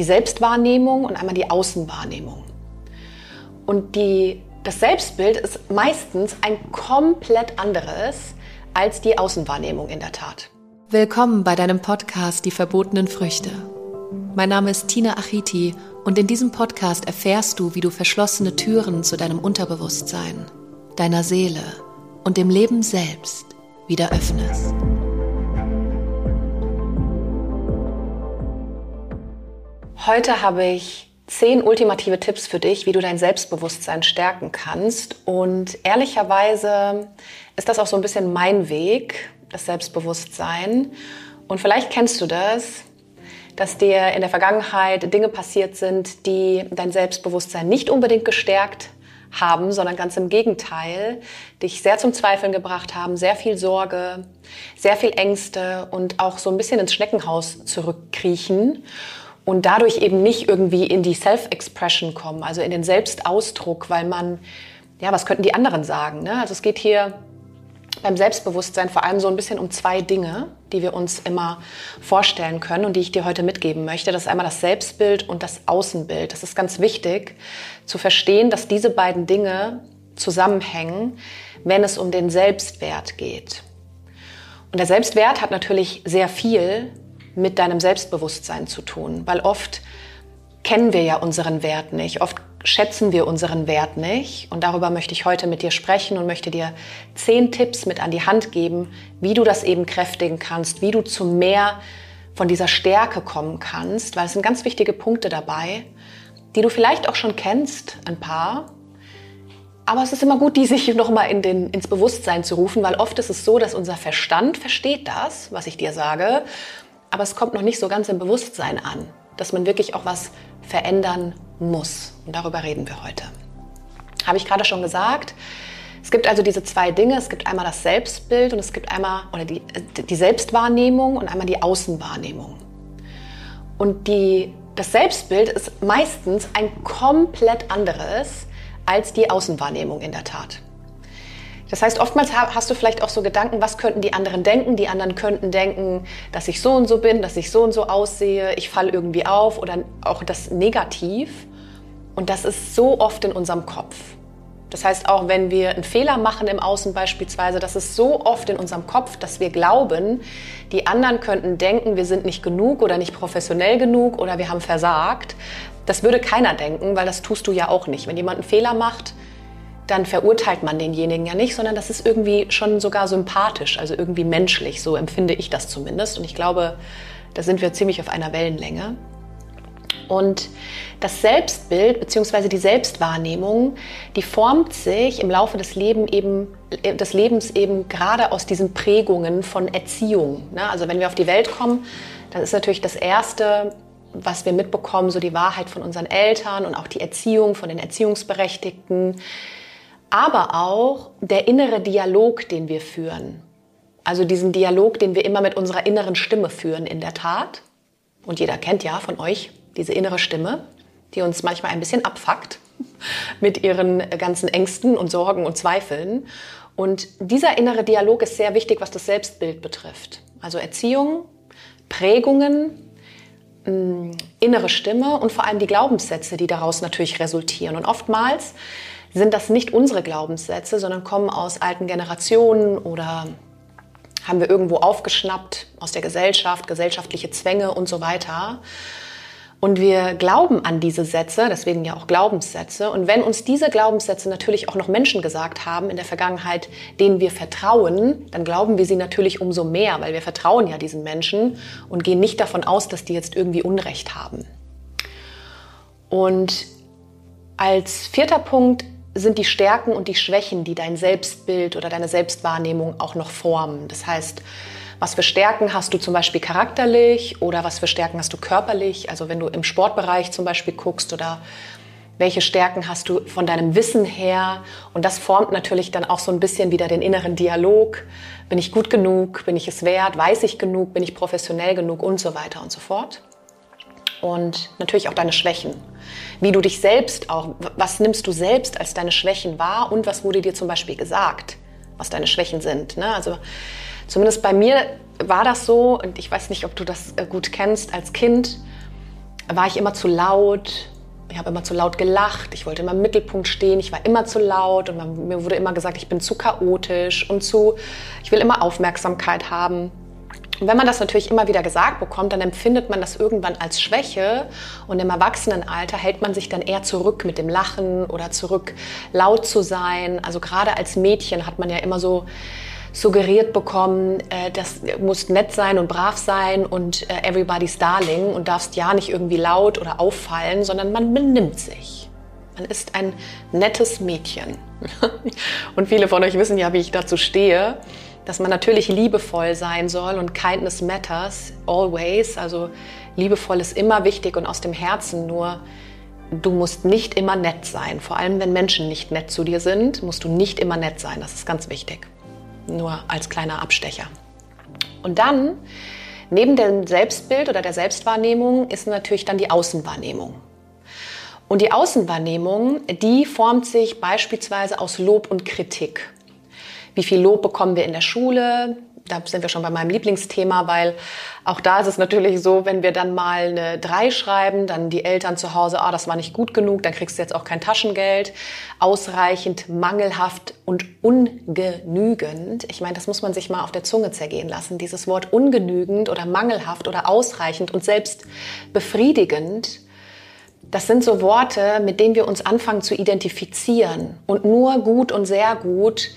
die Selbstwahrnehmung und einmal die Außenwahrnehmung. Und die, das Selbstbild ist meistens ein komplett anderes als die Außenwahrnehmung in der Tat. Willkommen bei deinem Podcast Die verbotenen Früchte. Mein Name ist Tina Achiti und in diesem Podcast erfährst du, wie du verschlossene Türen zu deinem Unterbewusstsein, deiner Seele und dem Leben selbst wieder öffnest. Heute habe ich zehn ultimative Tipps für dich, wie du dein Selbstbewusstsein stärken kannst. Und ehrlicherweise ist das auch so ein bisschen mein Weg, das Selbstbewusstsein. Und vielleicht kennst du das, dass dir in der Vergangenheit Dinge passiert sind, die dein Selbstbewusstsein nicht unbedingt gestärkt haben, sondern ganz im Gegenteil, dich sehr zum Zweifeln gebracht haben, sehr viel Sorge, sehr viel Ängste und auch so ein bisschen ins Schneckenhaus zurückkriechen und dadurch eben nicht irgendwie in die Self-Expression kommen, also in den Selbstausdruck, weil man, ja, was könnten die anderen sagen? Ne? Also es geht hier beim Selbstbewusstsein vor allem so ein bisschen um zwei Dinge, die wir uns immer vorstellen können und die ich dir heute mitgeben möchte. Das ist einmal das Selbstbild und das Außenbild. Das ist ganz wichtig zu verstehen, dass diese beiden Dinge zusammenhängen, wenn es um den Selbstwert geht. Und der Selbstwert hat natürlich sehr viel mit deinem Selbstbewusstsein zu tun, weil oft kennen wir ja unseren Wert nicht, oft schätzen wir unseren Wert nicht. Und darüber möchte ich heute mit dir sprechen und möchte dir zehn Tipps mit an die Hand geben, wie du das eben kräftigen kannst, wie du zu mehr von dieser Stärke kommen kannst, weil es sind ganz wichtige Punkte dabei, die du vielleicht auch schon kennst, ein paar. Aber es ist immer gut, die sich nochmal in den, ins Bewusstsein zu rufen, weil oft ist es so, dass unser Verstand versteht das, was ich dir sage, aber es kommt noch nicht so ganz im Bewusstsein an, dass man wirklich auch was verändern muss. Und darüber reden wir heute. Habe ich gerade schon gesagt. Es gibt also diese zwei Dinge. Es gibt einmal das Selbstbild und es gibt einmal oder die, die Selbstwahrnehmung und einmal die Außenwahrnehmung. Und die, das Selbstbild ist meistens ein komplett anderes als die Außenwahrnehmung in der Tat. Das heißt, oftmals hast du vielleicht auch so Gedanken, was könnten die anderen denken? Die anderen könnten denken, dass ich so und so bin, dass ich so und so aussehe, ich falle irgendwie auf oder auch das Negativ. Und das ist so oft in unserem Kopf. Das heißt, auch wenn wir einen Fehler machen im Außen beispielsweise, das ist so oft in unserem Kopf, dass wir glauben, die anderen könnten denken, wir sind nicht genug oder nicht professionell genug oder wir haben versagt. Das würde keiner denken, weil das tust du ja auch nicht. Wenn jemand einen Fehler macht, dann verurteilt man denjenigen ja nicht, sondern das ist irgendwie schon sogar sympathisch, also irgendwie menschlich, so empfinde ich das zumindest. Und ich glaube, da sind wir ziemlich auf einer Wellenlänge. Und das Selbstbild bzw. die Selbstwahrnehmung, die formt sich im Laufe des, Leben eben, des Lebens eben gerade aus diesen Prägungen von Erziehung. Ne? Also wenn wir auf die Welt kommen, dann ist natürlich das Erste, was wir mitbekommen, so die Wahrheit von unseren Eltern und auch die Erziehung von den Erziehungsberechtigten aber auch der innere Dialog, den wir führen. Also diesen Dialog, den wir immer mit unserer inneren Stimme führen in der Tat. Und jeder kennt ja von euch diese innere Stimme, die uns manchmal ein bisschen abfuckt mit ihren ganzen Ängsten und Sorgen und Zweifeln. Und dieser innere Dialog ist sehr wichtig, was das Selbstbild betrifft. Also Erziehung, Prägungen, mm, innere Stimme und vor allem die Glaubenssätze, die daraus natürlich resultieren. Und oftmals sind das nicht unsere Glaubenssätze, sondern kommen aus alten Generationen oder haben wir irgendwo aufgeschnappt aus der Gesellschaft, gesellschaftliche Zwänge und so weiter. Und wir glauben an diese Sätze, deswegen ja auch Glaubenssätze. Und wenn uns diese Glaubenssätze natürlich auch noch Menschen gesagt haben in der Vergangenheit, denen wir vertrauen, dann glauben wir sie natürlich umso mehr, weil wir vertrauen ja diesen Menschen und gehen nicht davon aus, dass die jetzt irgendwie Unrecht haben. Und als vierter Punkt sind die Stärken und die Schwächen, die dein Selbstbild oder deine Selbstwahrnehmung auch noch formen. Das heißt, was für Stärken hast du zum Beispiel charakterlich oder was für Stärken hast du körperlich? Also wenn du im Sportbereich zum Beispiel guckst oder welche Stärken hast du von deinem Wissen her? Und das formt natürlich dann auch so ein bisschen wieder den inneren Dialog. Bin ich gut genug? Bin ich es wert? Weiß ich genug? Bin ich professionell genug? Und so weiter und so fort und natürlich auch deine Schwächen. Wie du dich selbst auch, was nimmst du selbst als deine Schwächen wahr und was wurde dir zum Beispiel gesagt, was deine Schwächen sind. Ne? Also zumindest bei mir war das so und ich weiß nicht, ob du das äh, gut kennst als Kind. war ich immer zu laut. Ich habe immer zu laut gelacht. Ich wollte immer im Mittelpunkt stehen. Ich war immer zu laut und man, mir wurde immer gesagt, ich bin zu chaotisch und zu, ich will immer Aufmerksamkeit haben. Und wenn man das natürlich immer wieder gesagt bekommt, dann empfindet man das irgendwann als Schwäche und im Erwachsenenalter hält man sich dann eher zurück mit dem Lachen oder zurück laut zu sein. Also gerade als Mädchen hat man ja immer so suggeriert bekommen, äh, das muss nett sein und brav sein und äh, everybody's darling und darfst ja nicht irgendwie laut oder auffallen, sondern man benimmt sich. Man ist ein nettes Mädchen. und viele von euch wissen ja, wie ich dazu stehe, dass man natürlich liebevoll sein soll und kindness matters always. Also liebevoll ist immer wichtig und aus dem Herzen nur. Du musst nicht immer nett sein. Vor allem, wenn Menschen nicht nett zu dir sind, musst du nicht immer nett sein. Das ist ganz wichtig nur als kleiner Abstecher. Und dann, neben dem Selbstbild oder der Selbstwahrnehmung, ist natürlich dann die Außenwahrnehmung. Und die Außenwahrnehmung, die formt sich beispielsweise aus Lob und Kritik. Wie viel Lob bekommen wir in der Schule? da sind wir schon bei meinem Lieblingsthema, weil auch da ist es natürlich so, wenn wir dann mal eine 3 schreiben, dann die Eltern zu Hause, ah, das war nicht gut genug, dann kriegst du jetzt auch kein Taschengeld. Ausreichend, mangelhaft und ungenügend. Ich meine, das muss man sich mal auf der Zunge zergehen lassen. Dieses Wort ungenügend oder mangelhaft oder ausreichend und selbst befriedigend. Das sind so Worte, mit denen wir uns anfangen zu identifizieren. Und nur gut und sehr gut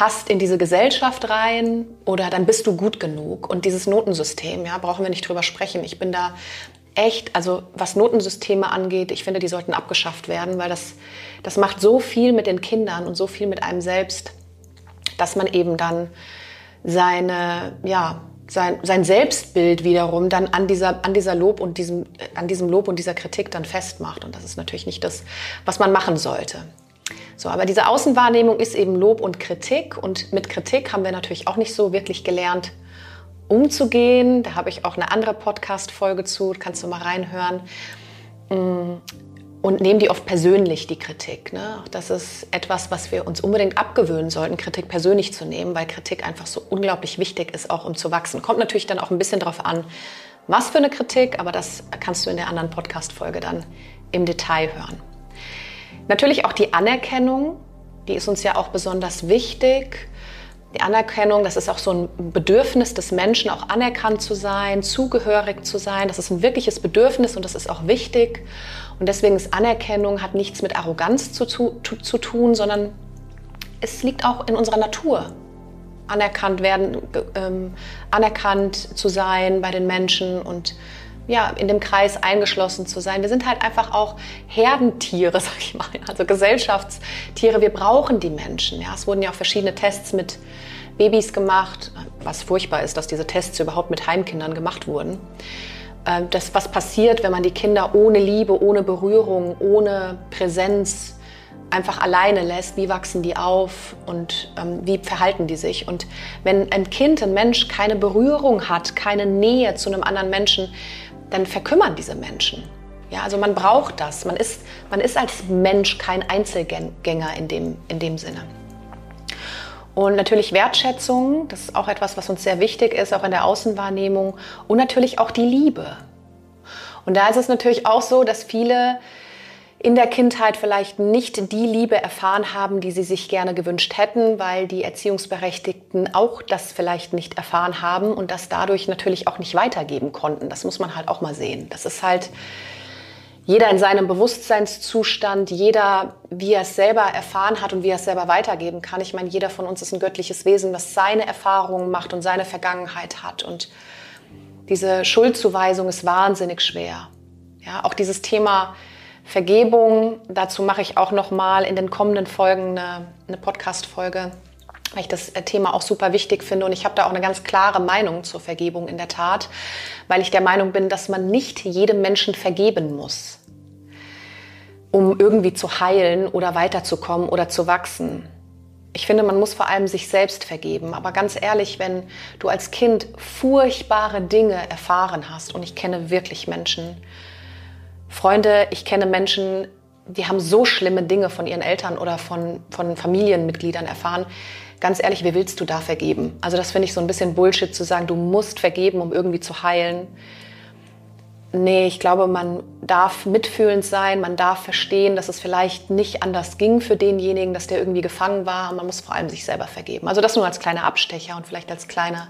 passt in diese Gesellschaft rein oder dann bist du gut genug. Und dieses Notensystem, ja, brauchen wir nicht drüber sprechen. Ich bin da echt, also was Notensysteme angeht, ich finde, die sollten abgeschafft werden, weil das, das macht so viel mit den Kindern und so viel mit einem selbst, dass man eben dann seine, ja, sein, sein Selbstbild wiederum dann an dieser, an dieser Lob und diesem, an diesem Lob und dieser Kritik dann festmacht. Und das ist natürlich nicht das, was man machen sollte. So, aber diese Außenwahrnehmung ist eben Lob und Kritik und mit Kritik haben wir natürlich auch nicht so wirklich gelernt umzugehen. Da habe ich auch eine andere Podcast-Folge zu, kannst du mal reinhören. Mm, und nehmen die oft persönlich, die Kritik. Ne? Das ist etwas, was wir uns unbedingt abgewöhnen sollten, Kritik persönlich zu nehmen, weil Kritik einfach so unglaublich wichtig ist, auch um zu wachsen. Kommt natürlich dann auch ein bisschen darauf an, was für eine Kritik, aber das kannst du in der anderen Podcast-Folge dann im Detail hören. Natürlich auch die Anerkennung, die ist uns ja auch besonders wichtig. Die Anerkennung, das ist auch so ein Bedürfnis des Menschen, auch anerkannt zu sein, zugehörig zu sein. Das ist ein wirkliches Bedürfnis und das ist auch wichtig. Und deswegen ist Anerkennung, hat nichts mit Arroganz zu, zu, zu tun, sondern es liegt auch in unserer Natur. Anerkannt werden, ähm, anerkannt zu sein bei den Menschen und ja, in dem Kreis eingeschlossen zu sein. Wir sind halt einfach auch Herdentiere, sag ich mal, also Gesellschaftstiere. Wir brauchen die Menschen. Ja. Es wurden ja auch verschiedene Tests mit Babys gemacht, was furchtbar ist, dass diese Tests überhaupt mit Heimkindern gemacht wurden. Ähm, das, was passiert, wenn man die Kinder ohne Liebe, ohne Berührung, ohne Präsenz einfach alleine lässt, wie wachsen die auf und ähm, wie verhalten die sich. Und wenn ein Kind, ein Mensch keine Berührung hat, keine Nähe zu einem anderen Menschen, dann verkümmern diese Menschen. Ja, also man braucht das. Man ist, man ist als Mensch kein Einzelgänger in dem, in dem Sinne. Und natürlich Wertschätzung, das ist auch etwas, was uns sehr wichtig ist, auch in der Außenwahrnehmung. Und natürlich auch die Liebe. Und da ist es natürlich auch so, dass viele in der Kindheit vielleicht nicht die Liebe erfahren haben, die sie sich gerne gewünscht hätten, weil die Erziehungsberechtigten auch das vielleicht nicht erfahren haben und das dadurch natürlich auch nicht weitergeben konnten. Das muss man halt auch mal sehen. Das ist halt jeder in seinem Bewusstseinszustand, jeder, wie er es selber erfahren hat und wie er es selber weitergeben kann. Ich meine, jeder von uns ist ein göttliches Wesen, was seine Erfahrungen macht und seine Vergangenheit hat. Und diese Schuldzuweisung ist wahnsinnig schwer. Ja, auch dieses Thema Vergebung, dazu mache ich auch noch mal in den kommenden Folgen eine, eine Podcast-Folge, weil ich das äh, Thema auch super wichtig finde und ich habe da auch eine ganz klare Meinung zur Vergebung in der Tat, weil ich der Meinung bin, dass man nicht jedem Menschen vergeben muss, um irgendwie zu heilen oder weiterzukommen oder zu wachsen. Ich finde, man muss vor allem sich selbst vergeben. Aber ganz ehrlich, wenn du als Kind furchtbare Dinge erfahren hast, und ich kenne wirklich Menschen, Freunde, ich kenne Menschen, die haben so schlimme Dinge von ihren Eltern oder von, von Familienmitgliedern erfahren. Ganz ehrlich, wie willst du da vergeben? Also das finde ich so ein bisschen Bullshit zu sagen, du musst vergeben, um irgendwie zu heilen. Nee, ich glaube, man darf mitfühlend sein, man darf verstehen, dass es vielleicht nicht anders ging für denjenigen, dass der irgendwie gefangen war. Man muss vor allem sich selber vergeben. Also das nur als kleiner Abstecher und vielleicht als kleiner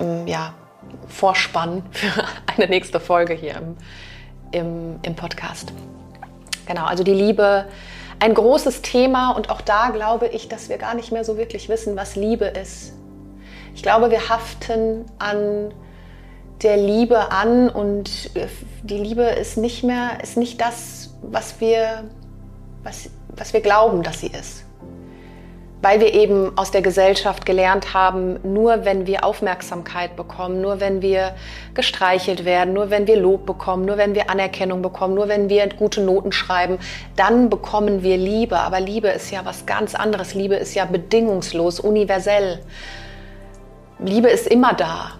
ähm, ja, Vorspann für eine nächste Folge hier im, im, im Podcast. Genau, also die Liebe, ein großes Thema und auch da glaube ich, dass wir gar nicht mehr so wirklich wissen, was Liebe ist. Ich glaube, wir haften an der Liebe an und äh, die Liebe ist nicht mehr, ist nicht das, was wir, was, was wir glauben, dass sie ist. Weil wir eben aus der Gesellschaft gelernt haben, nur wenn wir Aufmerksamkeit bekommen, nur wenn wir gestreichelt werden, nur wenn wir Lob bekommen, nur wenn wir Anerkennung bekommen, nur wenn wir gute Noten schreiben, dann bekommen wir Liebe. Aber Liebe ist ja was ganz anderes. Liebe ist ja bedingungslos, universell. Liebe ist immer da.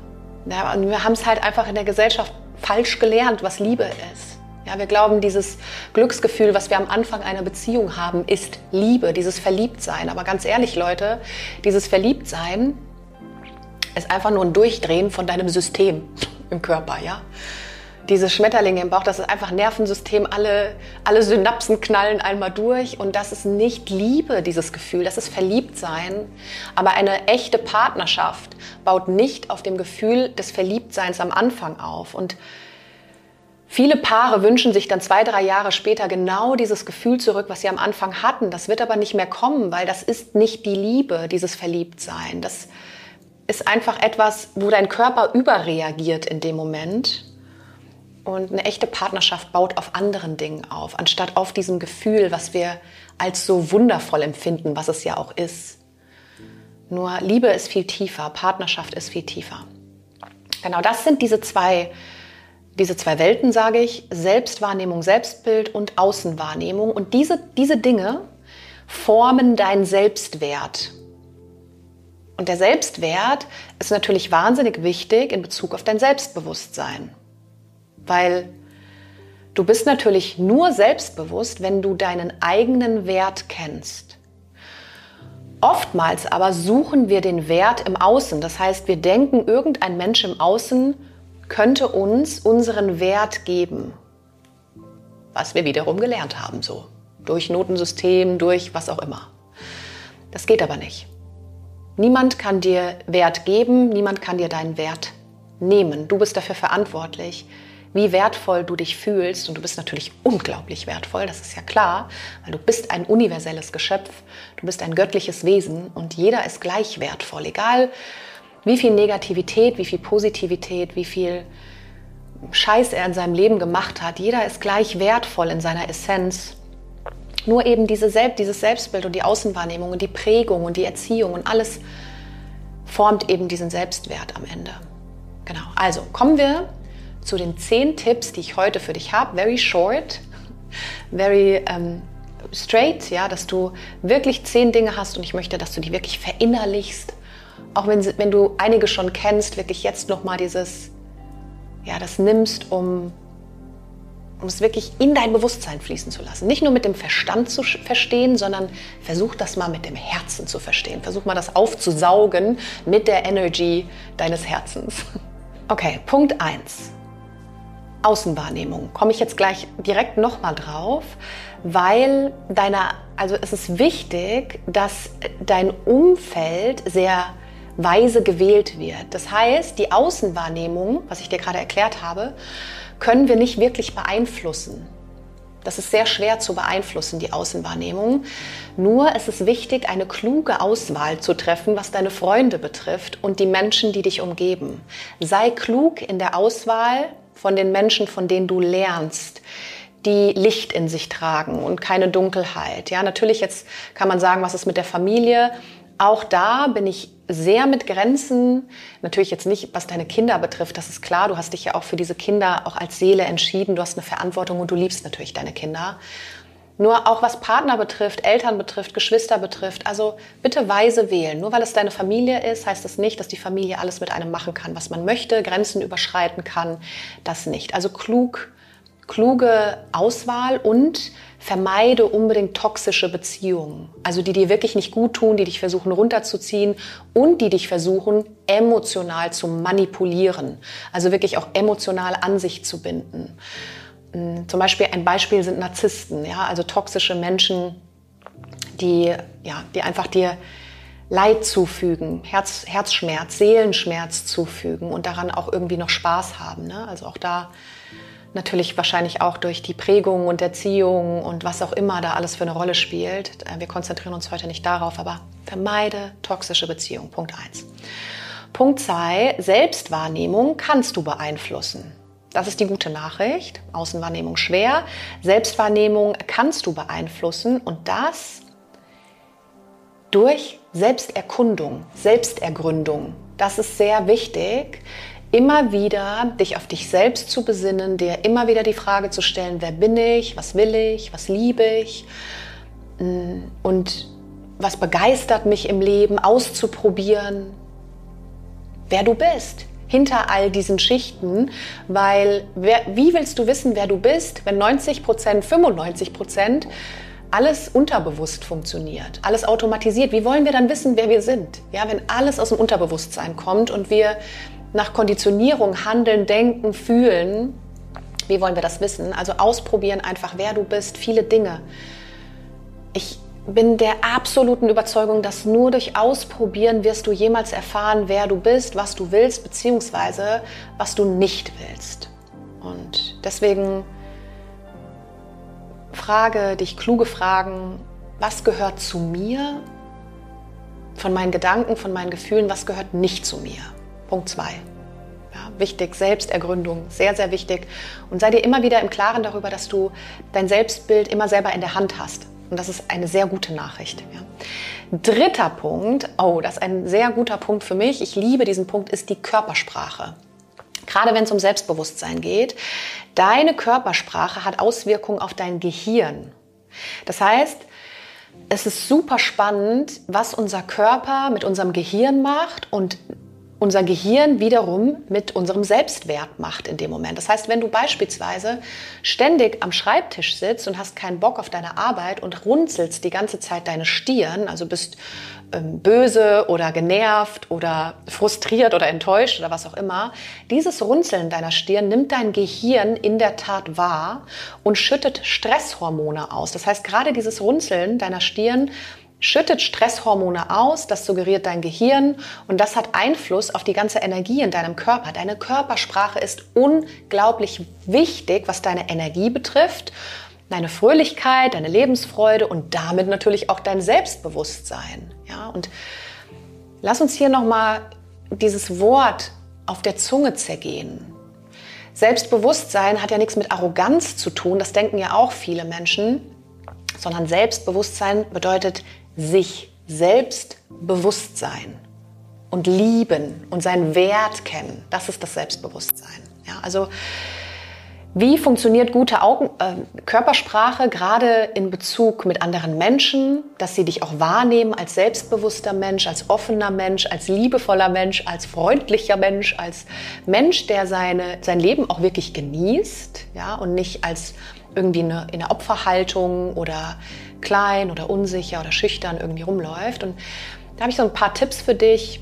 Ja, und wir haben es halt einfach in der Gesellschaft falsch gelernt, was Liebe ist. Ja, wir glauben, dieses Glücksgefühl, was wir am Anfang einer Beziehung haben, ist Liebe, dieses Verliebtsein. Aber ganz ehrlich, Leute, dieses Verliebtsein ist einfach nur ein Durchdrehen von deinem System im Körper. Ja? diese Schmetterlinge im Bauch, das ist einfach Nervensystem, alle, alle Synapsen knallen einmal durch und das ist nicht Liebe, dieses Gefühl, das ist Verliebtsein. Aber eine echte Partnerschaft baut nicht auf dem Gefühl des Verliebtseins am Anfang auf. Und viele Paare wünschen sich dann zwei, drei Jahre später genau dieses Gefühl zurück, was sie am Anfang hatten. Das wird aber nicht mehr kommen, weil das ist nicht die Liebe, dieses Verliebtsein. Das ist einfach etwas, wo dein Körper überreagiert in dem Moment und eine echte Partnerschaft baut auf anderen Dingen auf, anstatt auf diesem Gefühl, was wir als so wundervoll empfinden, was es ja auch ist. Nur Liebe ist viel tiefer, Partnerschaft ist viel tiefer. Genau, das sind diese zwei, diese zwei Welten, sage ich, Selbstwahrnehmung, Selbstbild und Außenwahrnehmung. Und diese, diese Dinge formen deinen Selbstwert. Und der Selbstwert ist natürlich wahnsinnig wichtig in Bezug auf dein Selbstbewusstsein. Weil du bist natürlich nur selbstbewusst, wenn du deinen eigenen Wert kennst. Oftmals aber suchen wir den Wert im Außen. Das heißt, wir denken, irgendein Mensch im Außen könnte uns unseren Wert geben. Was wir wiederum gelernt haben, so. Durch Notensystem, durch was auch immer. Das geht aber nicht. Niemand kann dir Wert geben, niemand kann dir deinen Wert nehmen. Du bist dafür verantwortlich, wie wertvoll du dich fühlst. Und du bist natürlich unglaublich wertvoll, das ist ja klar, weil du bist ein universelles Geschöpf, du bist ein göttliches Wesen und jeder ist gleich wertvoll, egal wie viel Negativität, wie viel Positivität, wie viel Scheiß er in seinem Leben gemacht hat. Jeder ist gleich wertvoll in seiner Essenz. Nur eben diese Selbst, dieses Selbstbild und die Außenwahrnehmung und die Prägung und die Erziehung und alles formt eben diesen Selbstwert am Ende. Genau. Also kommen wir zu den zehn Tipps, die ich heute für dich habe. Very short, very ähm, straight, ja, dass du wirklich zehn Dinge hast und ich möchte, dass du die wirklich verinnerlichst. Auch wenn, wenn du einige schon kennst, wirklich jetzt nochmal dieses, ja, das nimmst, um, um es wirklich in dein Bewusstsein fließen zu lassen. Nicht nur mit dem Verstand zu verstehen, sondern versuch das mal mit dem Herzen zu verstehen. Versuch mal das aufzusaugen mit der Energy deines Herzens. Okay, Punkt 1. Außenwahrnehmung. Komme ich jetzt gleich direkt nochmal drauf, weil deiner, also es ist wichtig, dass dein Umfeld sehr weise gewählt wird. Das heißt, die Außenwahrnehmung, was ich dir gerade erklärt habe, können wir nicht wirklich beeinflussen. Das ist sehr schwer zu beeinflussen, die Außenwahrnehmung. Nur es ist wichtig, eine kluge Auswahl zu treffen, was deine Freunde betrifft und die Menschen, die dich umgeben. Sei klug in der Auswahl von den Menschen, von denen du lernst, die Licht in sich tragen und keine Dunkelheit. Ja, natürlich jetzt kann man sagen, was ist mit der Familie? Auch da bin ich sehr mit Grenzen. Natürlich jetzt nicht, was deine Kinder betrifft, das ist klar. Du hast dich ja auch für diese Kinder auch als Seele entschieden. Du hast eine Verantwortung und du liebst natürlich deine Kinder. Nur auch was Partner betrifft, Eltern betrifft, Geschwister betrifft. Also bitte weise wählen. Nur weil es deine Familie ist, heißt das nicht, dass die Familie alles mit einem machen kann, was man möchte, Grenzen überschreiten kann. Das nicht. Also klug, kluge Auswahl und vermeide unbedingt toxische Beziehungen. Also die dir wirklich nicht gut tun, die dich versuchen runterzuziehen und die dich versuchen emotional zu manipulieren. Also wirklich auch emotional an sich zu binden. Hm, zum Beispiel ein Beispiel sind Narzissten, ja, also toxische Menschen, die, ja, die einfach dir Leid zufügen, Herz, Herzschmerz, Seelenschmerz zufügen und daran auch irgendwie noch Spaß haben. Ne? Also auch da natürlich wahrscheinlich auch durch die Prägung und Erziehung und was auch immer da alles für eine Rolle spielt. Äh, wir konzentrieren uns heute nicht darauf, aber vermeide toxische Beziehungen. Punkt 1. Punkt 2, Selbstwahrnehmung kannst du beeinflussen. Das ist die gute Nachricht. Außenwahrnehmung schwer. Selbstwahrnehmung kannst du beeinflussen und das durch Selbsterkundung, Selbstergründung. Das ist sehr wichtig, immer wieder dich auf dich selbst zu besinnen, dir immer wieder die Frage zu stellen, wer bin ich, was will ich, was liebe ich mm, und was begeistert mich im Leben, auszuprobieren, wer du bist hinter all diesen Schichten, weil wer, wie willst du wissen, wer du bist, wenn 90 Prozent, 95 Prozent alles unterbewusst funktioniert, alles automatisiert. Wie wollen wir dann wissen, wer wir sind? Ja, wenn alles aus dem Unterbewusstsein kommt und wir nach Konditionierung handeln, denken, fühlen, wie wollen wir das wissen? Also ausprobieren einfach, wer du bist, viele Dinge. Ich bin der absoluten Überzeugung, dass nur durch Ausprobieren wirst du jemals erfahren, wer du bist, was du willst, beziehungsweise was du nicht willst. Und deswegen frage dich kluge Fragen, was gehört zu mir, von meinen Gedanken, von meinen Gefühlen, was gehört nicht zu mir. Punkt 2. Ja, wichtig, Selbstergründung, sehr, sehr wichtig. Und sei dir immer wieder im Klaren darüber, dass du dein Selbstbild immer selber in der Hand hast. Und das ist eine sehr gute Nachricht. Ja. Dritter Punkt, oh, das ist ein sehr guter Punkt für mich. Ich liebe diesen Punkt, ist die Körpersprache. Gerade wenn es um Selbstbewusstsein geht, deine Körpersprache hat Auswirkungen auf dein Gehirn. Das heißt, es ist super spannend, was unser Körper mit unserem Gehirn macht und unser Gehirn wiederum mit unserem Selbstwert macht in dem Moment. Das heißt, wenn du beispielsweise ständig am Schreibtisch sitzt und hast keinen Bock auf deine Arbeit und runzelst die ganze Zeit deine Stirn, also bist ähm, böse oder genervt oder frustriert oder enttäuscht oder was auch immer, dieses Runzeln deiner Stirn nimmt dein Gehirn in der Tat wahr und schüttet Stresshormone aus. Das heißt, gerade dieses Runzeln deiner Stirn schüttet Stresshormone aus, das suggeriert dein Gehirn und das hat Einfluss auf die ganze Energie in deinem Körper. Deine Körpersprache ist unglaublich wichtig, was deine Energie betrifft, deine Fröhlichkeit, deine Lebensfreude und damit natürlich auch dein Selbstbewusstsein. Ja, und lass uns hier nochmal dieses Wort auf der Zunge zergehen. Selbstbewusstsein hat ja nichts mit Arroganz zu tun, das denken ja auch viele Menschen, sondern Selbstbewusstsein bedeutet sich selbst bewusst sein und lieben und seinen Wert kennen. Das ist das Selbstbewusstsein. Ja, also wie funktioniert gute Augen, äh, Körpersprache gerade in Bezug mit anderen Menschen, dass sie dich auch wahrnehmen als selbstbewusster Mensch, als offener Mensch, als liebevoller Mensch, als freundlicher Mensch, als Mensch, der seine, sein Leben auch wirklich genießt ja, und nicht als irgendwie eine, in der Opferhaltung oder klein oder unsicher oder schüchtern irgendwie rumläuft. Und da habe ich so ein paar Tipps für dich.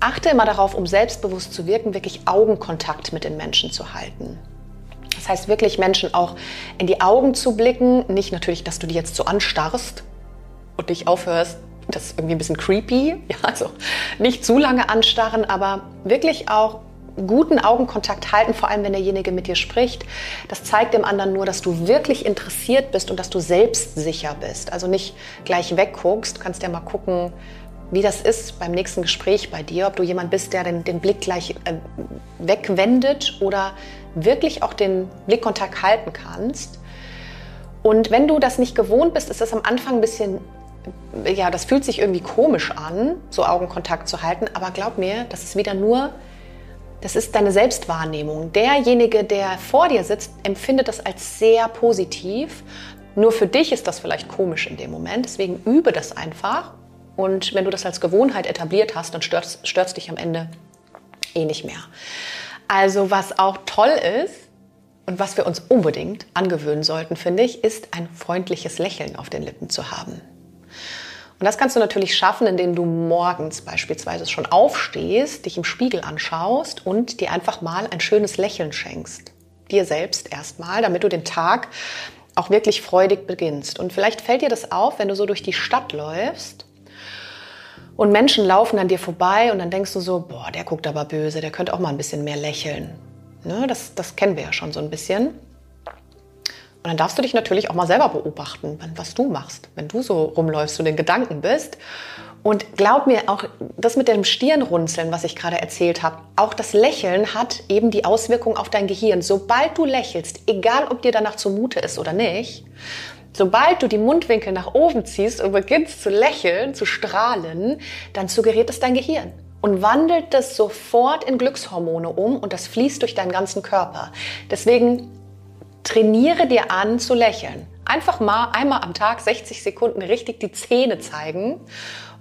Achte immer darauf, um selbstbewusst zu wirken, wirklich Augenkontakt mit den Menschen zu halten. Das heißt wirklich Menschen auch in die Augen zu blicken. Nicht natürlich, dass du die jetzt so anstarrst und dich aufhörst. Das ist irgendwie ein bisschen creepy. Ja, also nicht zu lange anstarren, aber wirklich auch guten Augenkontakt halten, vor allem wenn derjenige mit dir spricht. Das zeigt dem anderen nur, dass du wirklich interessiert bist und dass du selbstsicher bist. Also nicht gleich wegguckst. Du kannst ja mal gucken, wie das ist beim nächsten Gespräch bei dir, ob du jemand bist, der den, den Blick gleich äh, wegwendet oder wirklich auch den Blickkontakt halten kannst. Und wenn du das nicht gewohnt bist, ist das am Anfang ein bisschen, ja, das fühlt sich irgendwie komisch an, so Augenkontakt zu halten. Aber glaub mir, das ist wieder nur, das ist deine Selbstwahrnehmung. Derjenige, der vor dir sitzt, empfindet das als sehr positiv. Nur für dich ist das vielleicht komisch in dem Moment. Deswegen übe das einfach. Und wenn du das als Gewohnheit etabliert hast, dann stört es dich am Ende eh nicht mehr. Also was auch toll ist, und was wir uns unbedingt angewöhnen sollten, finde ich, ist ein freundliches Lächeln auf den Lippen zu haben. Und das kannst du natürlich schaffen, indem du morgens beispielsweise schon aufstehst, dich im Spiegel anschaust und dir einfach mal ein schönes Lächeln schenkst. Dir selbst erstmal, damit du den Tag auch wirklich freudig beginnst. Und vielleicht fällt dir das auf, wenn du so durch die Stadt läufst und Menschen laufen an dir vorbei und dann denkst du so, boah, der guckt aber böse, der könnte auch mal ein bisschen mehr lächeln. Ne, das, das kennen wir ja schon so ein bisschen. Und dann darfst du dich natürlich auch mal selber beobachten, was du machst, wenn du so rumläufst und in Gedanken bist. Und glaub mir, auch das mit dem Stirnrunzeln, was ich gerade erzählt habe, auch das Lächeln hat eben die Auswirkung auf dein Gehirn. Sobald du lächelst, egal ob dir danach zumute ist oder nicht, sobald du die Mundwinkel nach oben ziehst und beginnst zu lächeln, zu strahlen, dann suggeriert es dein Gehirn und wandelt das sofort in Glückshormone um und das fließt durch deinen ganzen Körper. Deswegen trainiere dir an zu lächeln. Einfach mal einmal am Tag 60 Sekunden richtig die Zähne zeigen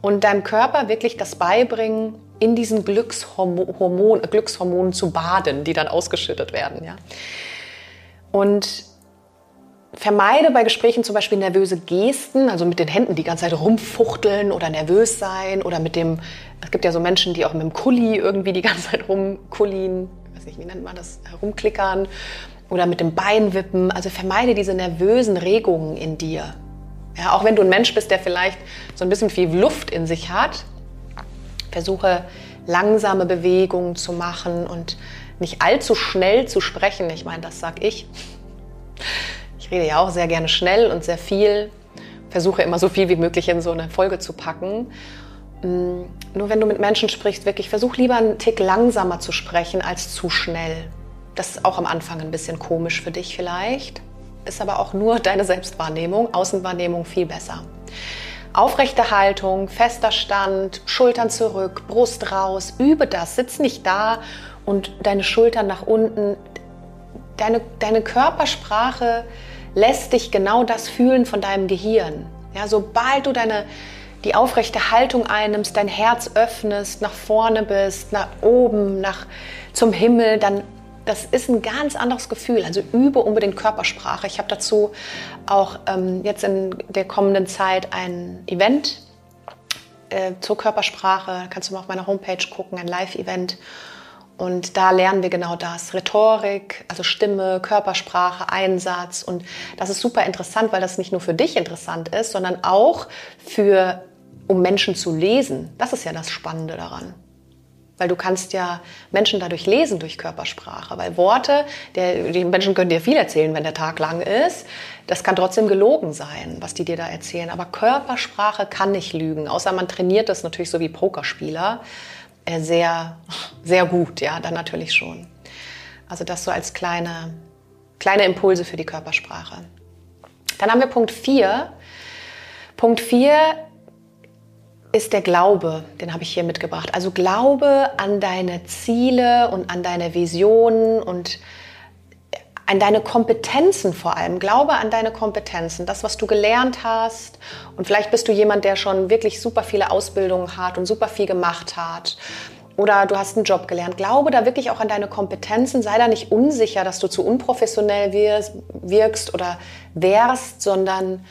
und deinem Körper wirklich das beibringen, in diesen Glückshormon, Glückshormonen zu baden, die dann ausgeschüttet werden. Ja? Und vermeide bei Gesprächen zum Beispiel nervöse Gesten, also mit den Händen die ganze Zeit rumfuchteln oder nervös sein oder mit dem, es gibt ja so Menschen, die auch mit dem Kuli irgendwie die ganze Zeit rumkullien, ich weiß nicht, wie nennt man das, rumklickern oder mit dem Bein wippen. Also vermeide diese nervösen Regungen in dir. Ja, auch wenn du ein Mensch bist, der vielleicht so ein bisschen viel Luft in sich hat, versuche langsame Bewegungen zu machen und nicht allzu schnell zu sprechen. Ich meine, das sag ich ich rede ja auch sehr gerne schnell und sehr viel, versuche immer so viel wie möglich in so eine Folge zu packen. Mm, nur wenn du mit Menschen sprichst, wirklich versuch lieber einen Tick langsamer zu sprechen als zu schnell. Das ist auch am Anfang ein bisschen komisch für dich vielleicht, ist aber auch nur deine Selbstwahrnehmung, Außenwahrnehmung viel besser. Aufrechte Haltung, fester Stand, Schultern zurück, Brust raus, übe das, sitz nicht da und deine Schultern nach unten. Deine, deine Körpersprache lässt dich genau das fühlen von deinem Gehirn. Ja, sobald du deine, die aufrechte Haltung einnimmst, dein Herz öffnest, nach vorne bist, nach oben, nach zum Himmel, dann das ist ein ganz anderes Gefühl. Also übe unbedingt Körpersprache. Ich habe dazu auch ähm, jetzt in der kommenden Zeit ein Event äh, zur Körpersprache. Kannst du mal auf meiner Homepage gucken, ein Live-Event. Und da lernen wir genau das. Rhetorik, also Stimme, Körpersprache, Einsatz. Und das ist super interessant, weil das nicht nur für dich interessant ist, sondern auch für, um Menschen zu lesen. Das ist ja das Spannende daran. Weil du kannst ja Menschen dadurch lesen durch Körpersprache. Weil Worte, der, die Menschen können dir viel erzählen, wenn der Tag lang ist. Das kann trotzdem gelogen sein, was die dir da erzählen. Aber Körpersprache kann nicht lügen. Außer man trainiert das natürlich so wie Pokerspieler. Äh, sehr, sehr gut, ja, dann natürlich schon. Also das so als kleine, kleine Impulse für die Körpersprache. Dann haben wir Punkt 4. Punkt 4 ist der Glaube, den habe ich hier mitgebracht. Also Glaube an deine Ziele und an deine Visionen und an deine Kompetenzen vor allem. Glaube an deine Kompetenzen, das, was du gelernt hast. Und vielleicht bist du jemand, der schon wirklich super viele Ausbildungen hat und super viel gemacht hat. Oder du hast einen Job gelernt. Glaube da wirklich auch an deine Kompetenzen. Sei da nicht unsicher, dass du zu unprofessionell wirkst oder wärst, sondern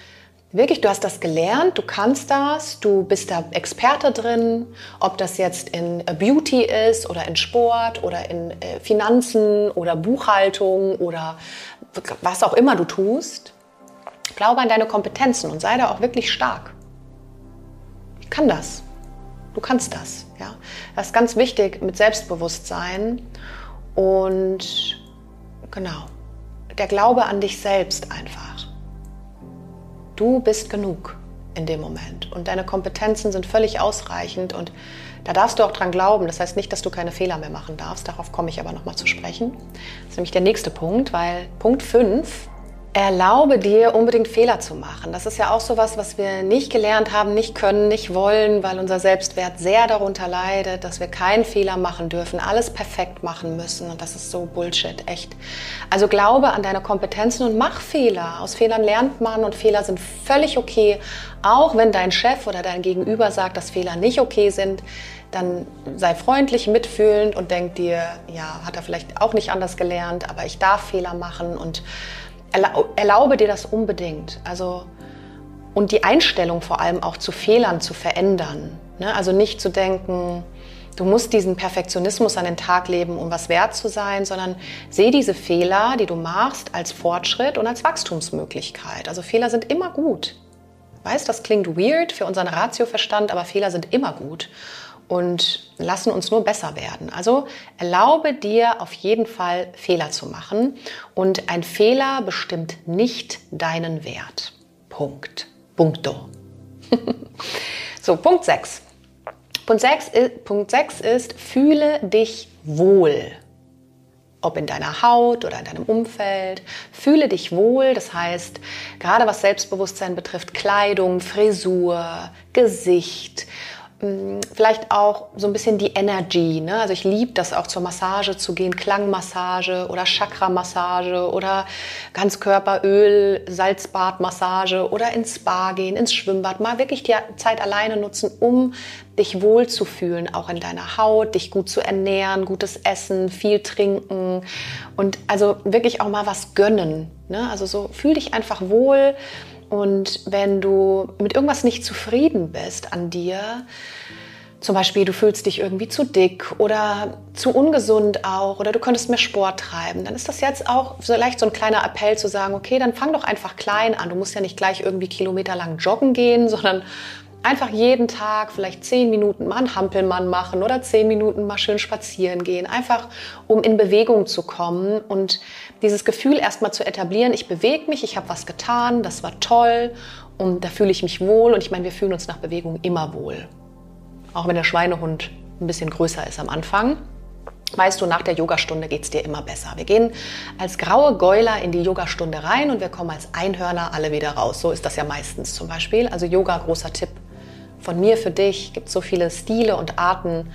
Wirklich, du hast das gelernt, du kannst das, du bist da Experte drin, ob das jetzt in äh, Beauty ist oder in Sport oder in äh, Finanzen oder Buchhaltung oder was auch immer du tust. Glaube an deine Kompetenzen und sei da auch wirklich stark. Ich kann das. Du kannst das. Ja? Das ist ganz wichtig mit Selbstbewusstsein und genau, der Glaube an dich selbst einfach. Du bist genug in dem Moment und deine Kompetenzen sind völlig ausreichend und da darfst du auch dran glauben. Das heißt nicht, dass du keine Fehler mehr machen darfst. Darauf komme ich aber nochmal zu sprechen. Das ist nämlich der nächste Punkt, weil Punkt 5 Erlaube dir unbedingt Fehler zu machen. Das ist ja auch so was, was wir nicht gelernt haben, nicht können, nicht wollen, weil unser Selbstwert sehr darunter leidet, dass wir keinen Fehler machen dürfen, alles perfekt machen müssen. Und das ist so Bullshit, echt. Also glaube an deine Kompetenzen und mach Fehler. Aus Fehlern lernt man und Fehler sind völlig okay. Auch wenn dein Chef oder dein Gegenüber sagt, dass Fehler nicht okay sind, dann sei freundlich, mitfühlend und denk dir, ja, hat er vielleicht auch nicht anders gelernt, aber ich darf Fehler machen und erlaube dir das unbedingt. Also und die Einstellung vor allem auch zu Fehlern zu verändern. Ne? Also nicht zu denken, du musst diesen Perfektionismus an den Tag leben, um was wert zu sein, sondern sehe diese Fehler, die du machst, als Fortschritt und als Wachstumsmöglichkeit. Also Fehler sind immer gut. Weißt, das klingt weird für unseren Ratioverstand, aber Fehler sind immer gut und lassen uns nur besser werden. Also erlaube dir auf jeden Fall Fehler zu machen und ein Fehler bestimmt nicht deinen Wert. Punkt. Punkto. so, Punkt 6. Punkt 6, ist, Punkt 6 ist, fühle dich wohl. Ob in deiner Haut oder in deinem Umfeld. Fühle dich wohl, das heißt, gerade was Selbstbewusstsein betrifft, Kleidung, Frisur, Gesicht vielleicht auch so ein bisschen die Energy. Ne? Also ich liebe das auch zur Massage zu gehen, Klangmassage oder Chakra-Massage oder Ganzkörperöl, Salzbadmassage oder ins Spa gehen, ins Schwimmbad. Mal wirklich die Zeit alleine nutzen, um dich wohl zu fühlen, auch in deiner Haut, dich gut zu ernähren, gutes Essen, viel trinken und also wirklich auch mal was gönnen. Ne? Also so fühl dich einfach wohl und wenn du mit irgendwas nicht zufrieden bist an dir, zum Beispiel du fühlst dich irgendwie zu dick oder zu ungesund auch oder du könntest mehr Sport treiben, dann ist das jetzt auch vielleicht so ein kleiner Appell zu sagen, okay, dann fang doch einfach klein an. Du musst ja nicht gleich irgendwie kilometerlang joggen gehen, sondern einfach jeden Tag vielleicht zehn Minuten mal einen Hampelmann machen oder zehn Minuten mal schön spazieren gehen, einfach um in Bewegung zu kommen und dieses Gefühl erstmal zu etablieren, ich bewege mich, ich habe was getan, das war toll und da fühle ich mich wohl und ich meine, wir fühlen uns nach Bewegung immer wohl. Auch wenn der Schweinehund ein bisschen größer ist am Anfang. Weißt du, nach der Yogastunde geht es dir immer besser. Wir gehen als graue Gäuler in die Yogastunde rein und wir kommen als Einhörner alle wieder raus. So ist das ja meistens zum Beispiel. Also Yoga, großer Tipp von mir für dich. Gibt so viele Stile und Arten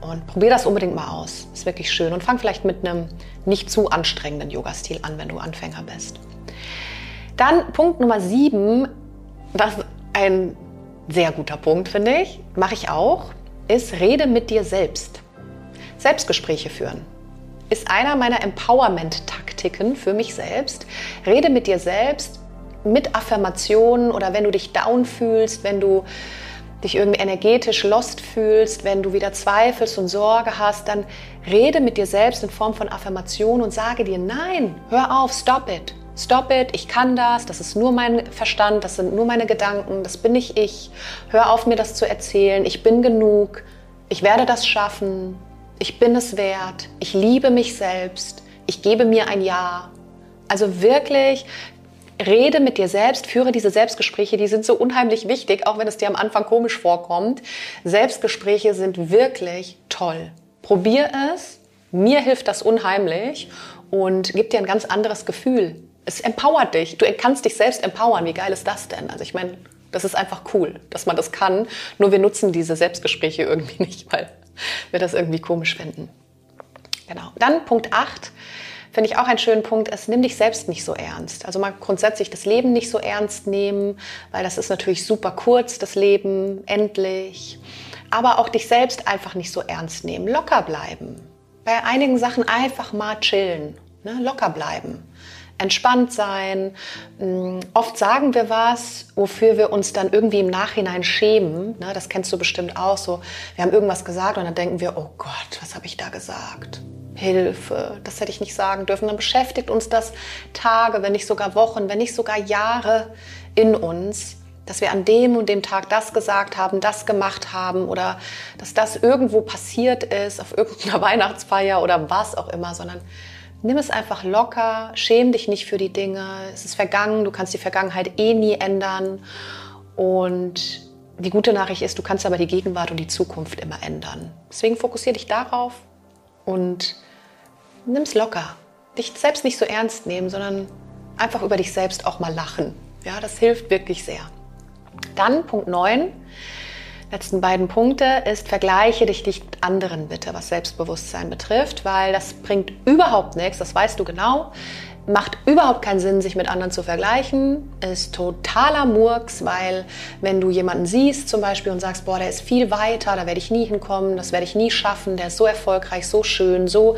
und probier das unbedingt mal aus. Ist wirklich schön. Und fang vielleicht mit einem nicht zu anstrengenden Yoga-Stil an, wenn du Anfänger bist. Dann Punkt Nummer sieben, das ist ein sehr guter Punkt, finde ich, mache ich auch, ist rede mit dir selbst. Selbstgespräche führen ist einer meiner Empowerment-Taktiken für mich selbst. Rede mit dir selbst mit Affirmationen oder wenn du dich down fühlst, wenn du dich irgendwie energetisch lost fühlst, wenn du wieder zweifelst und Sorge hast, dann rede mit dir selbst in Form von Affirmation und sage dir, nein, hör auf, stop it. Stop it, ich kann das, das ist nur mein Verstand, das sind nur meine Gedanken, das bin nicht ich. Hör auf, mir das zu erzählen, ich bin genug, ich werde das schaffen, ich bin es wert, ich liebe mich selbst, ich gebe mir ein Ja. Also wirklich rede mit dir selbst, führe diese Selbstgespräche, die sind so unheimlich wichtig, auch wenn es dir am Anfang komisch vorkommt. Selbstgespräche sind wirklich toll. Probier es, mir hilft das unheimlich und gibt dir ein ganz anderes Gefühl. Es empowert dich, du kannst dich selbst empowern, wie geil ist das denn? Also ich meine, das ist einfach cool, dass man das kann, nur wir nutzen diese Selbstgespräche irgendwie nicht, weil wir das irgendwie komisch finden. Genau. Dann Punkt 8 finde ich auch einen schönen Punkt ist, nimm dich selbst nicht so ernst. Also mal grundsätzlich das Leben nicht so ernst nehmen, weil das ist natürlich super kurz, das Leben, endlich. Aber auch dich selbst einfach nicht so ernst nehmen, locker bleiben. Bei einigen Sachen einfach mal chillen, ne? locker bleiben entspannt sein. Mm, oft sagen wir was, wofür wir uns dann irgendwie im Nachhinein schämen. Ne? Das kennst du bestimmt auch so. Wir haben irgendwas gesagt und dann denken wir, oh Gott, was habe ich da gesagt? Hilfe, das hätte ich nicht sagen dürfen. Dann beschäftigt uns das Tage, wenn nicht sogar Wochen, wenn nicht sogar Jahre in uns, dass wir an dem und dem Tag das gesagt haben, das gemacht haben oder dass das irgendwo passiert ist, auf irgendeiner Weihnachtsfeier oder was auch immer, sondern nimm es einfach locker, schäm dich nicht für die Dinge. Es ist vergangen, du kannst die Vergangenheit eh nie ändern. Und die gute Nachricht ist, du kannst aber die Gegenwart und die Zukunft immer ändern. Deswegen fokussiere dich darauf und nimm es locker. Dich selbst nicht so ernst nehmen, sondern einfach über dich selbst auch mal lachen. Ja, das hilft wirklich sehr. Dann Punkt 9, letzten beiden Punkte, ist vergleiche dich nicht mit anderen bitte, was Selbstbewusstsein betrifft, weil das bringt überhaupt nichts, das weißt du genau. Macht überhaupt keinen Sinn, sich mit anderen zu vergleichen. Ist totaler Murks, weil wenn du jemanden siehst zum Beispiel und sagst, boah, der ist viel weiter, da werde ich nie hinkommen, das werde ich nie schaffen, der ist so erfolgreich, so schön, so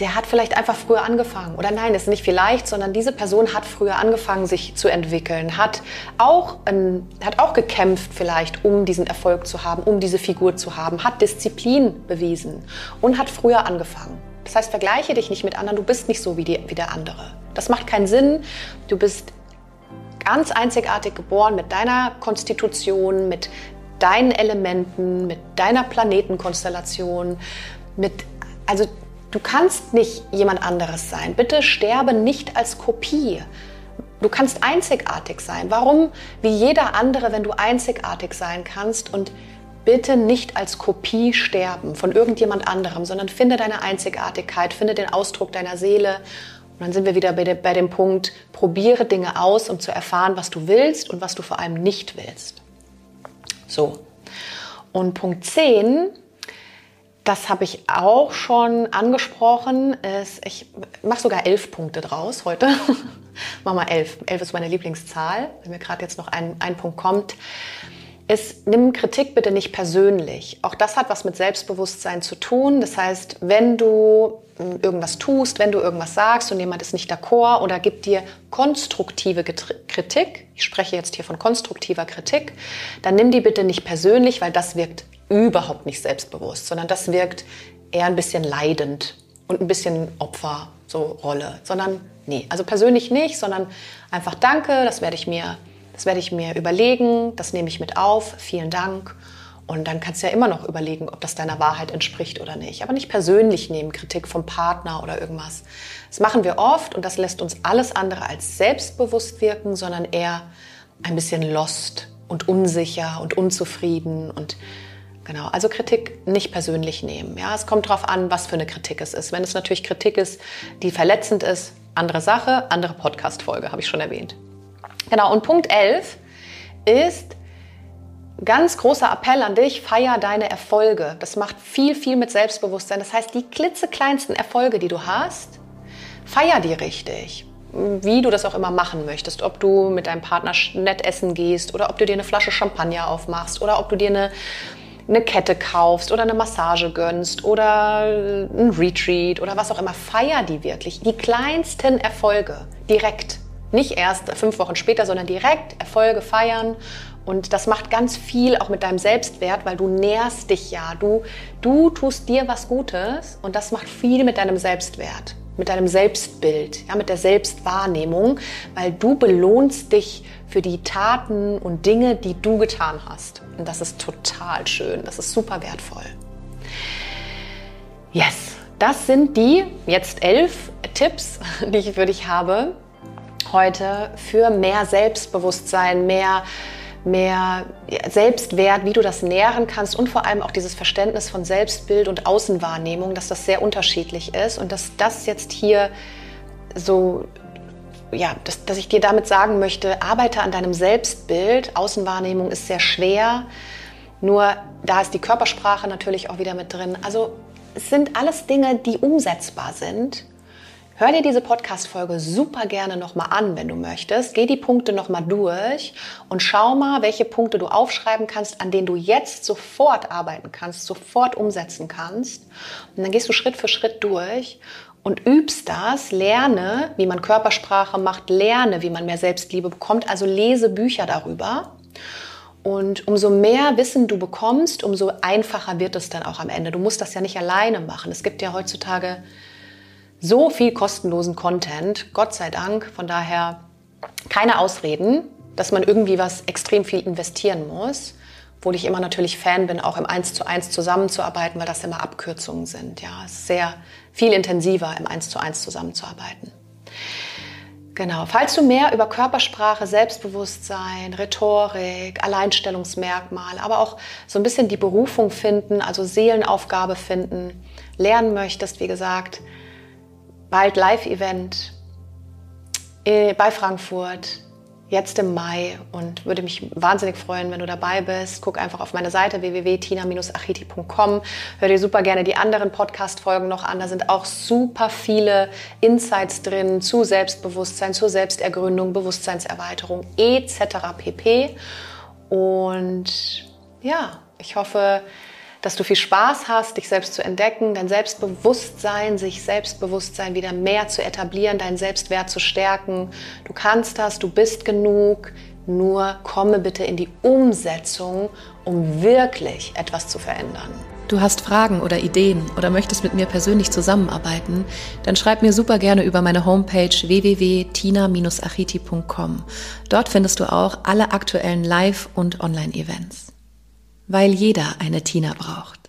der hat vielleicht einfach früher angefangen. Oder nein, ist nicht vielleicht, sondern diese Person hat früher angefangen, sich zu entwickeln, hat auch, ähm, hat auch gekämpft vielleicht, um diesen Erfolg zu haben, um diese Figur zu haben, hat Disziplin bewiesen und hat früher angefangen. Das heißt, vergleiche dich nicht mit anderen, du bist nicht so wie, die, wie der andere. Das macht keinen Sinn. Du bist ganz einzigartig geboren mit deiner Konstitution, mit deinen Elementen, mit deiner Planetenkonstellation, mit, also Du kannst nicht jemand anderes sein. Bitte sterbe nicht als Kopie. Du kannst einzigartig sein. Warum? Wie jeder andere, wenn du einzigartig sein kannst und bitte nicht als Kopie sterben von irgendjemand anderem, sondern finde deine Einzigartigkeit, finde den Ausdruck deiner Seele. Und dann sind wir wieder bei, bei dem Punkt, probiere Dinge aus, um zu erfahren, was du willst und was du vor allem nicht willst. So. Und Punkt 10 das habe ich auch schon angesprochen. Ich mache sogar elf Punkte draus heute. Mach mal elf. Elf ist meine Lieblingszahl, wenn mir gerade jetzt noch ein, ein Punkt kommt. Ist, nimm Kritik bitte nicht persönlich. Auch das hat was mit Selbstbewusstsein zu tun. Das heißt, wenn du hm, irgendwas tust, wenn du irgendwas sagst und jemand ist nicht d'accord oder gibt dir konstruktive Kritik, ich spreche jetzt hier von konstruktiver Kritik, dann nimm die bitte nicht persönlich, weil das wirkt überhaupt nicht selbstbewusst, sondern das wirkt eher ein bisschen leidend und ein bisschen Opfer, so Rolle, sondern nee, also persönlich nicht, sondern einfach danke, das werde ich mir, das werde ich mir überlegen, das nehme ich mit auf, vielen Dank. Und dann kannst du ja immer noch überlegen, ob das deiner Wahrheit entspricht oder nicht. Aber nicht persönlich nehmen, Kritik vom Partner oder irgendwas. Das machen wir oft und das lässt uns alles andere als selbstbewusst wirken, sondern eher ein bisschen lost und unsicher und unzufrieden und Genau, also Kritik nicht persönlich nehmen. Ja, es kommt darauf an, was für eine Kritik es ist. Wenn es natürlich Kritik ist, die verletzend ist, andere Sache, andere Podcast-Folge, habe ich schon erwähnt. Genau, und Punkt 11 ist ganz großer Appell an dich, feier deine Erfolge. Das macht viel, viel mit Selbstbewusstsein. Das heißt, die klitzekleinsten Erfolge, die du hast, feier die richtig wie du das auch immer machen möchtest. Ob du mit deinem Partner nett essen gehst oder ob du dir eine Flasche Champagner aufmachst oder ob du dir eine eine Kette kaufst oder eine Massage gönnst oder ein Retreat oder was auch immer, feier die wirklich. Die kleinsten Erfolge direkt. Nicht erst fünf Wochen später, sondern direkt Erfolge feiern. Und das macht ganz viel auch mit deinem Selbstwert, weil du nährst dich ja. Du, du tust dir was Gutes und das macht viel mit deinem Selbstwert mit deinem Selbstbild, ja, mit der Selbstwahrnehmung, weil du belohnst dich für die Taten und Dinge, die du getan hast. Und das ist total schön, das ist super wertvoll. Yes, das sind die jetzt elf Tipps, die ich für dich habe heute für mehr Selbstbewusstsein, mehr mehr Selbstwert, wie du das nähren kannst und vor allem auch dieses Verständnis von Selbstbild und Außenwahrnehmung, dass das sehr unterschiedlich ist und dass das jetzt hier so, ja, dass, dass ich dir damit sagen möchte, arbeite an deinem Selbstbild. Außenwahrnehmung ist sehr schwer, nur da ist die Körpersprache natürlich auch wieder mit drin. Also es sind alles Dinge, die umsetzbar sind Hör dir diese Podcast-Folge super gerne nochmal an, wenn du möchtest. Geh die Punkte nochmal durch und schau mal, welche Punkte du aufschreiben kannst, an denen du jetzt sofort arbeiten kannst, sofort umsetzen kannst. Und dann gehst du Schritt für Schritt durch und übst das, lerne, wie man Körpersprache macht, lerne, wie man mehr Selbstliebe bekommt, also lese Bücher darüber. Und umso mehr Wissen du bekommst, umso einfacher wird es dann auch am Ende. Du musst das ja nicht alleine machen. Es gibt ja heutzutage so viel kostenlosen Content, Gott sei Dank. Von daher keine Ausreden, dass man irgendwie was extrem viel investieren muss. Obwohl ich immer natürlich Fan bin, auch im Eins zu eins zusammenzuarbeiten, weil das immer Abkürzungen sind. Ja, es ist sehr viel intensiver, im Eins zu eins zusammenzuarbeiten. Genau. Falls du mehr über Körpersprache, Selbstbewusstsein, Rhetorik, Alleinstellungsmerkmal, aber auch so ein bisschen die Berufung finden, also Seelenaufgabe finden, lernen möchtest, wie gesagt, bald Live-Event äh, bei Frankfurt jetzt im Mai und würde mich wahnsinnig freuen, wenn du dabei bist. Guck einfach auf meine Seite www.tina-achiti.com. Hör dir super gerne die anderen Podcast-Folgen noch an. Da sind auch super viele Insights drin zu Selbstbewusstsein, zur Selbstergründung, Bewusstseinserweiterung etc. pp. Und ja, ich hoffe, dass du viel Spaß hast, dich selbst zu entdecken, dein Selbstbewusstsein, sich Selbstbewusstsein wieder mehr zu etablieren, deinen Selbstwert zu stärken. Du kannst das, du bist genug. Nur komme bitte in die Umsetzung, um wirklich etwas zu verändern. Du hast Fragen oder Ideen oder möchtest mit mir persönlich zusammenarbeiten, dann schreib mir super gerne über meine Homepage www.tina-achiti.com. Dort findest du auch alle aktuellen Live- und Online-Events weil jeder eine Tina braucht.